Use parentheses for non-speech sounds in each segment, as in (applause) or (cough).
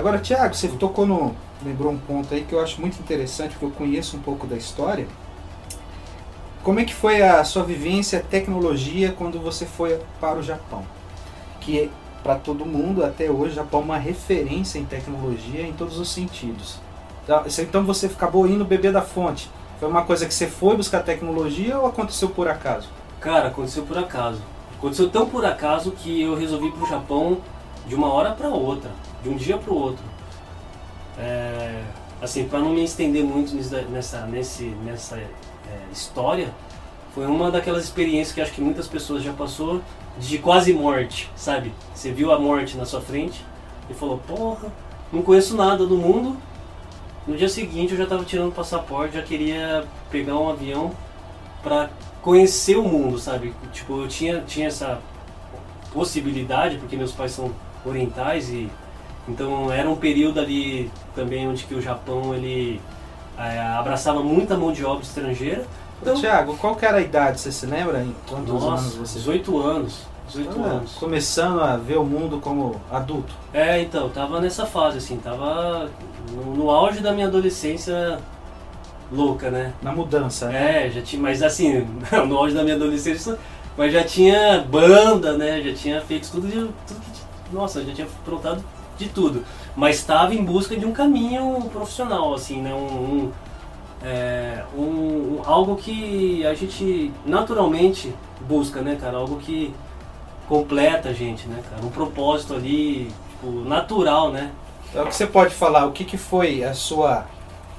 Agora, Thiago, você tocou no. lembrou um ponto aí que eu acho muito interessante, porque eu conheço um pouco da história. Como é que foi a sua vivência, tecnologia, quando você foi para o Japão? Que para todo mundo, até hoje, o Japão é uma referência em tecnologia em todos os sentidos. Então, Então você acabou indo beber da fonte. Foi uma coisa que você foi buscar tecnologia ou aconteceu por acaso? Cara, aconteceu por acaso. Aconteceu tão por acaso que eu resolvi ir pro Japão de uma hora para outra, de um dia para o outro. É, assim, para não me estender muito nessa, nesse, nessa é, história, foi uma daquelas experiências que acho que muitas pessoas já passou de quase morte, sabe? Você viu a morte na sua frente e falou, porra, não conheço nada do mundo. No dia seguinte eu já estava tirando o passaporte, já queria pegar um avião para conhecer o mundo, sabe? Tipo, eu tinha, tinha essa possibilidade, porque meus pais são orientais e então era um período ali também onde que o Japão ele eh, abraçava muita mão de obra estrangeira. Então, Thiago, qual que era a idade? Você se lembra? Em quantos anos nossa, você 18 anos, 18 Ah, anos. Começando a ver o mundo como adulto. É, então, tava nessa fase assim, tava no, no auge da minha adolescência louca, né? Na mudança, né? É, já tinha, mas assim, (laughs) no auge da minha adolescência, mas já tinha banda, né? Já tinha feito tudo, tudo que, nossa, já tinha aprontado de tudo. Mas estava em busca de um caminho profissional, assim, né? Um, um, é, um- algo que a gente naturalmente busca, né, cara? Algo que completa a gente, né, cara? Um propósito ali, tipo, natural, né? Então, o que você pode falar? O que, que foi a sua,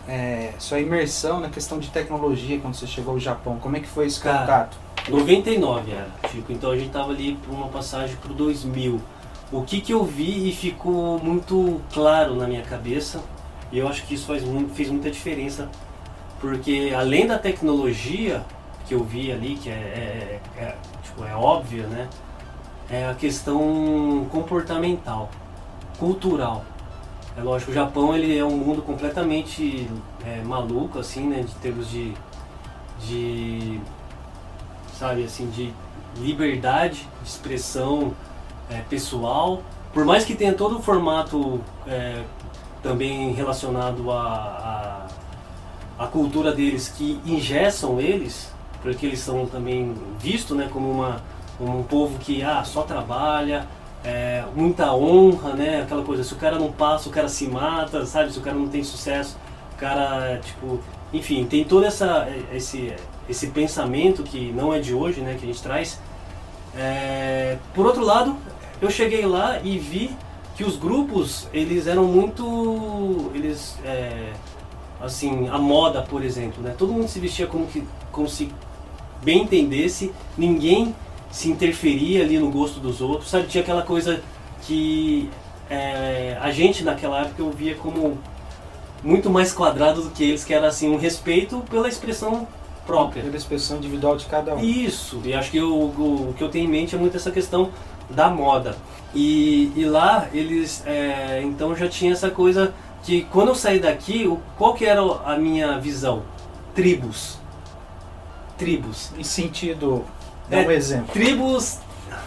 é, sua imersão na questão de tecnologia quando você chegou ao Japão? Como é que foi esse Cara, contato? 99 era, tipo, então a gente tava ali por uma passagem pro 2000. O que que eu vi e ficou muito claro na minha cabeça, e eu acho que isso faz muito, fez muita diferença, porque além da tecnologia que eu vi ali, que é, é, é- é, tipo, é óbvia, né? É a questão comportamental, cultural. É lógico, o Japão ele é um mundo completamente é, maluco, assim, né? De termos de, de sabe, assim, de liberdade de expressão é, pessoal. Por mais que tenha todo o formato é, também relacionado à à cultura deles que ingessam eles, porque eles são também vistos né, como uma, um povo que ah, só trabalha, é, muita honra, né? Aquela coisa, se o cara não passa, o cara se mata, sabe? Se o cara não tem sucesso, o cara, tipo, enfim, tem todo essa, esse, esse pensamento que não é de hoje, né? Que a gente traz. É, por outro lado, eu cheguei lá e vi que os grupos, eles eram muito, eles, é, assim, a moda, por exemplo, né? Todo mundo se vestia como, que, como se bem entendesse, ninguém se interferia ali no gosto dos outros, sabe? Tinha aquela coisa que é, a gente naquela época eu via como muito mais quadrado do que eles, que era assim um respeito pela expressão própria. Pela expressão individual de cada um. Isso, e acho que o, o, o que eu tenho em mente é muito essa questão da moda. E, e lá eles, é, então já tinha essa coisa que quando eu saí daqui, o, qual que era a minha visão? Tribos. Tribos. Em sentido, dá É, um exemplo. Tribos,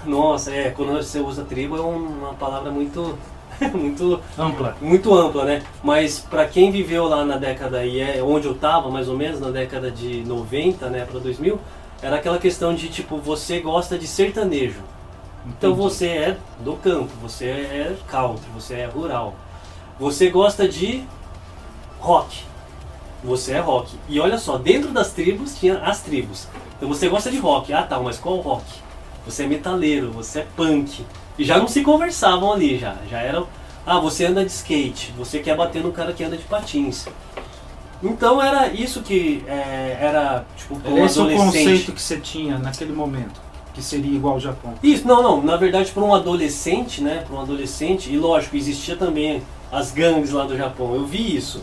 nossa, é, quando você usa tribo é uma palavra muito, (laughs) muito Ampla. muito ampla, né? Mas para quem viveu lá na década e é onde eu tava, mais ou menos na década de 90, né, para 2000, era aquela questão de tipo você gosta de sertanejo. Então Entendi. você é do campo, você é country, você é rural. Você gosta de rock. Você é rock. E olha só, dentro das tribos tinha as tribos. Então você gosta de rock. Ah, tá, mas qual rock? Você é metaleiro, você é punk. E já não se conversavam ali já. Já eram, ah, você anda de skate, você quer bater no cara que anda de patins. Então era isso que é, era tipo esse o adolescente. conceito que você tinha naquele momento, que seria igual ao Japão. Isso, não, não. Na verdade, para um adolescente, né? Para um adolescente, e lógico, existia também as gangues lá do Japão. Eu vi isso.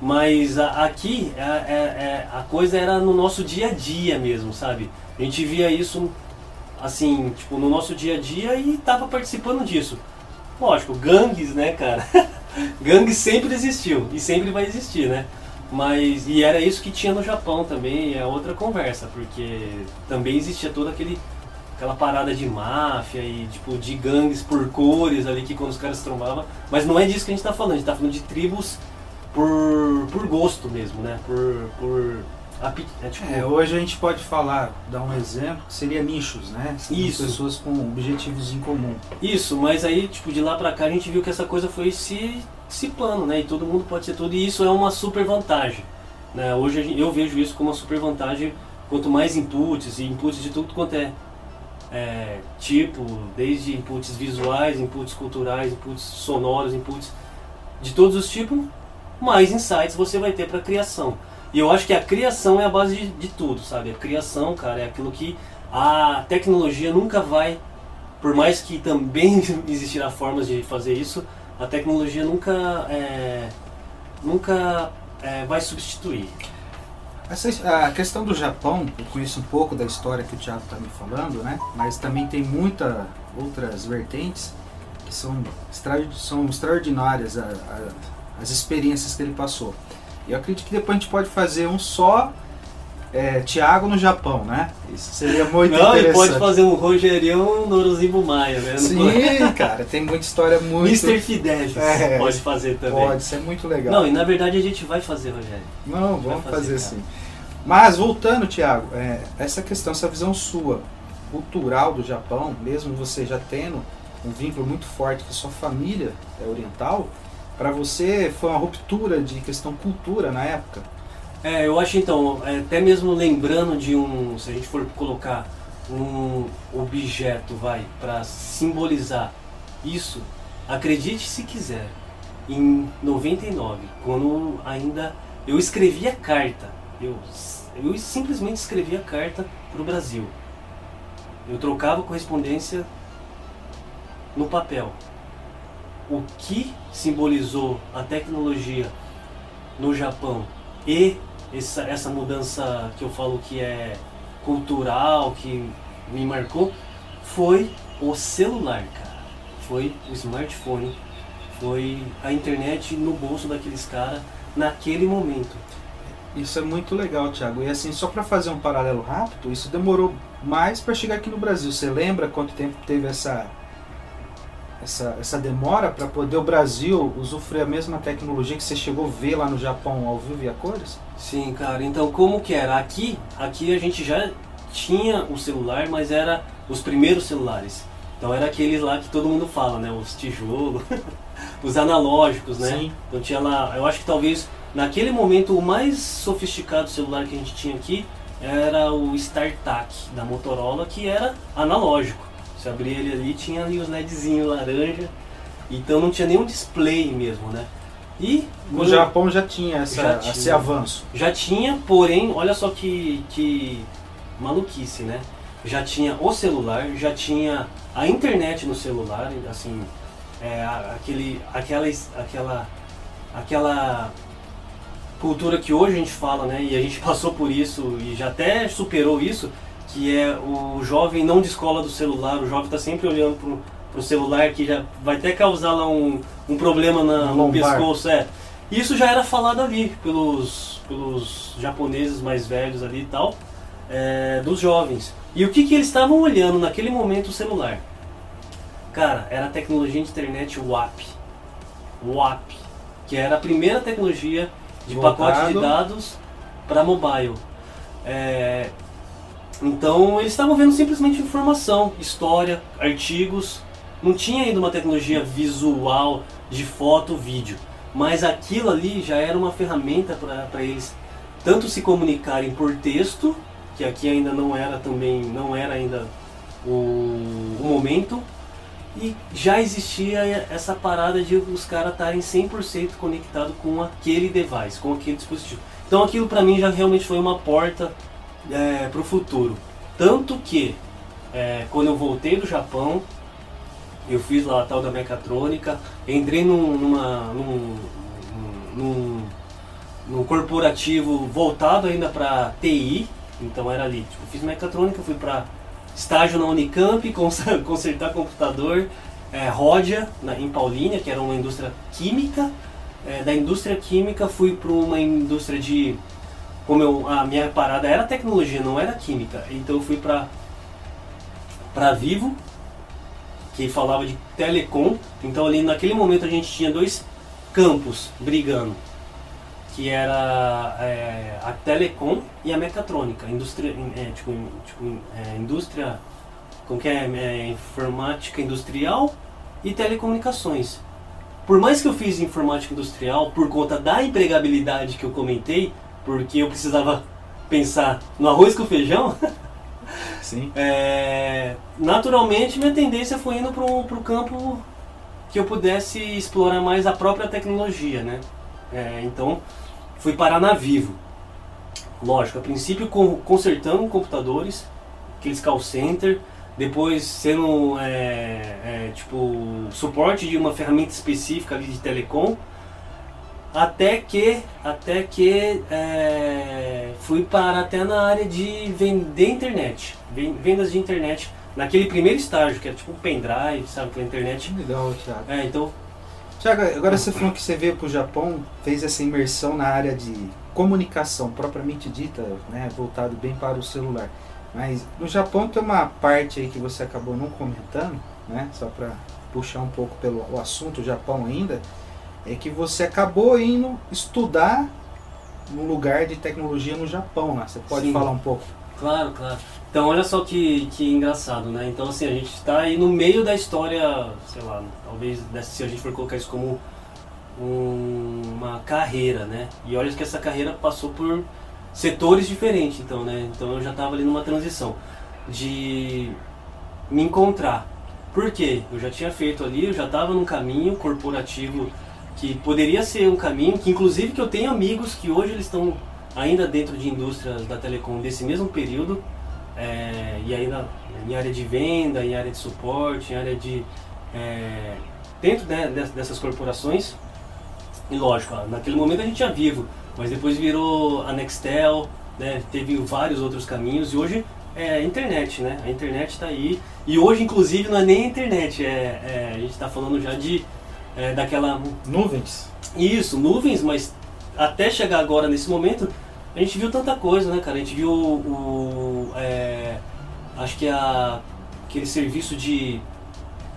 Mas a- aqui é- é- é- a coisa era no nosso dia a dia mesmo, sabe? A gente via isso assim, tipo, no nosso dia a dia e tava participando disso. Lógico, gangues, né, cara? (laughs) gangues sempre existiu e sempre vai existir, né? Mas, e era isso que tinha no Japão também, é outra conversa, porque também existia todo aquele aquela parada de máfia e tipo de gangues por cores ali que quando os caras se trombavam. Mas não é disso que a gente está falando, a gente está falando de tribos por, por gosto mesmo, né? Por, por é, tipo... é, hoje a gente pode falar, dar um exemplo, que seria nichos, né? Isso. Pessoas com objetivos em comum. Isso, mas aí, tipo, de lá pra cá a gente viu que essa coisa foi se, se plano, né? E todo mundo pode ser tudo, e isso é uma super vantagem. Né? Hoje eu vejo isso como uma super vantagem, quanto mais inputs, e inputs de tudo quanto é, é tipo, desde inputs visuais, inputs culturais, inputs sonoros, inputs de todos os tipos, mais insights você vai ter para criação. E eu acho que a criação é a base de, de tudo, sabe? A criação, cara, é aquilo que a tecnologia nunca vai, por mais que também (laughs) existirá formas de fazer isso, a tecnologia nunca, é, nunca é, vai substituir. Essa, a questão do Japão, eu conheço um pouco da história que o Thiago está me falando, né? Mas também tem muitas outras vertentes que são, são extraordinárias a, a, as experiências que ele passou. E eu acredito que depois a gente pode fazer um só é, Thiago no Japão, né? Isso seria muito Não, interessante. Não, pode fazer um Rogerião no Orozimbo Maia, né? Sim, (laughs) cara, tem muita história muito... Mr. Fidelis é, pode fazer também. Pode, isso é muito legal. Não, e na verdade a gente vai fazer, Rogério. Não, vamos fazer, fazer sim. Mas voltando, Thiago, é, essa questão, essa visão sua, cultural do Japão, mesmo você já tendo um vínculo muito forte com sua família é oriental, para você foi uma ruptura de questão cultura na época? É, eu acho então, é, até mesmo lembrando de um, se a gente for colocar um objeto, vai, para simbolizar isso, acredite se quiser, em 99, quando ainda eu escrevia carta, eu, eu simplesmente escrevia carta para o Brasil. Eu trocava correspondência no papel o que simbolizou a tecnologia no Japão e essa, essa mudança que eu falo que é cultural, que me marcou, foi o celular, cara. Foi o smartphone, foi a internet no bolso daqueles caras naquele momento. Isso é muito legal, Thiago. E assim, só para fazer um paralelo rápido, isso demorou mais para chegar aqui no Brasil. Você lembra quanto tempo teve essa essa, essa demora para poder o Brasil usufruir a mesma tecnologia que você chegou a ver lá no Japão ao vivo e a cores? Sim, cara. Então como que era? Aqui, aqui a gente já tinha o celular, mas era os primeiros celulares. Então era aqueles lá que todo mundo fala, né? Os tijolos, (laughs) os analógicos, né? Sim. Então tinha lá, eu acho que talvez naquele momento o mais sofisticado celular que a gente tinha aqui era o StarTAC da Motorola, que era analógico. Você abria ele ali tinha ali os LEDzinhos laranja. Então não tinha nenhum display mesmo, né? E no Japão já tinha, essa, já tinha esse avanço. Já tinha, porém, olha só que, que maluquice, né? Já tinha o celular, já tinha a internet no celular, assim, é, aquele, aquela, aquela, aquela cultura que hoje a gente fala, né? E a gente (laughs) passou por isso e já até superou isso, que é o jovem não descola do celular, o jovem está sempre olhando para o celular, que já vai até causar lá um, um problema na, no pescoço. É. Isso já era falado ali pelos, pelos japoneses mais velhos ali e tal, é, dos jovens. E o que, que eles estavam olhando naquele momento o celular? Cara, era a tecnologia de internet WAP. WAP, que era a primeira tecnologia de Voltado. pacote de dados para mobile. É, então eles estavam vendo simplesmente informação, história, artigos. Não tinha ainda uma tecnologia visual de foto, vídeo. Mas aquilo ali já era uma ferramenta para eles tanto se comunicarem por texto, que aqui ainda não era também, não era ainda o, o momento, e já existia essa parada de os caras estarem 100% conectados com aquele device, com aquele dispositivo. Então aquilo para mim já realmente foi uma porta é, para o futuro. Tanto que, é, quando eu voltei do Japão, eu fiz lá a tal da mecatrônica, entrei num, numa, num, num, num corporativo voltado ainda para TI, então era ali, tipo, fiz mecatrônica, fui para estágio na Unicamp, (laughs) consertar computador, é, Ródia, na, em Paulínia, que era uma indústria química, é, da indústria química fui para uma indústria de como eu, a minha parada era tecnologia, não era química. Então eu fui para para Vivo, que falava de telecom. Então ali naquele momento a gente tinha dois campos brigando, que era é, a telecom e a mecatrônica, indústria, é, tipo, tipo é, indústria, como que é, é, informática industrial e telecomunicações. Por mais que eu fiz informática industrial por conta da empregabilidade que eu comentei, porque eu precisava pensar no arroz com feijão, (laughs) Sim. É, naturalmente minha tendência foi indo para o campo que eu pudesse explorar mais a própria tecnologia, né? É, então fui parar na Vivo. Lógico, a princípio consertando computadores, aqueles call center, depois sendo é, é, tipo suporte de uma ferramenta específica ali de telecom, até que até que é, fui para até na área de vender internet, vendas de internet naquele primeiro estágio que é tipo um pendrive, sabe, pela internet. Legal, Thiago. É, então. Thiago, agora você falou que você veio para o Japão, fez essa imersão na área de comunicação propriamente dita, né, voltado bem para o celular. Mas no Japão tem uma parte aí que você acabou não comentando, né, só para puxar um pouco pelo o assunto Japão ainda é que você acabou indo estudar num lugar de tecnologia no Japão, né? Você pode Sim. falar um pouco? Claro, claro. Então olha só que, que engraçado, né? Então assim, a gente está aí no meio da história, sei lá, talvez se a gente for colocar isso como um, uma carreira, né? E olha que essa carreira passou por setores diferentes, então, né? Então eu já estava ali numa transição de me encontrar. Por quê? Eu já tinha feito ali, eu já estava num caminho corporativo que poderia ser um caminho, que inclusive que eu tenho amigos que hoje eles estão ainda dentro de indústrias da telecom desse mesmo período, é, e ainda em área de venda, em área de suporte, em área de... É, dentro né, dessas corporações, e lógico, naquele momento a gente já vivo, mas depois virou a Nextel, né, teve vários outros caminhos, e hoje é a internet, né? A internet está aí, e hoje inclusive não é nem a internet, é, é a gente está falando já de é, daquela. Nuvens? Isso, nuvens, mas até chegar agora nesse momento, a gente viu tanta coisa, né, cara? A gente viu o. É, acho que a, aquele serviço de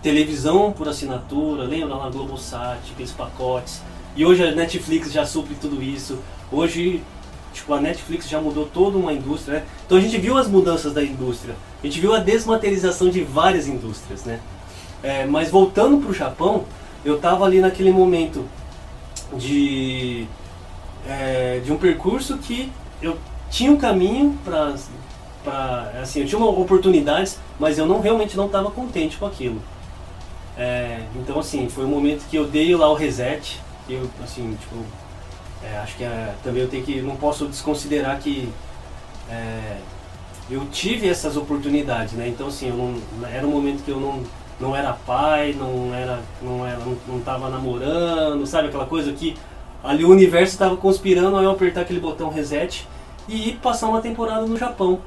televisão por assinatura, lembra lá na Globosat, aqueles pacotes. E hoje a Netflix já supre tudo isso. Hoje, tipo, a Netflix já mudou toda uma indústria, né? Então a gente viu as mudanças da indústria. A gente viu a desmaterialização de várias indústrias, né? É, mas voltando para o Japão, eu estava ali naquele momento de, é, de um percurso que eu tinha um caminho para assim eu tinha oportunidades mas eu não realmente não estava contente com aquilo. É, então assim foi um momento que eu dei lá o reset eu assim tipo é, acho que é, também eu tenho que não posso desconsiderar que é, eu tive essas oportunidades né? Então assim não, era um momento que eu não não era pai, não era, não era, não, não tava namorando, sabe aquela coisa que ali o universo estava conspirando, aí eu apertar aquele botão reset e passar uma temporada no Japão.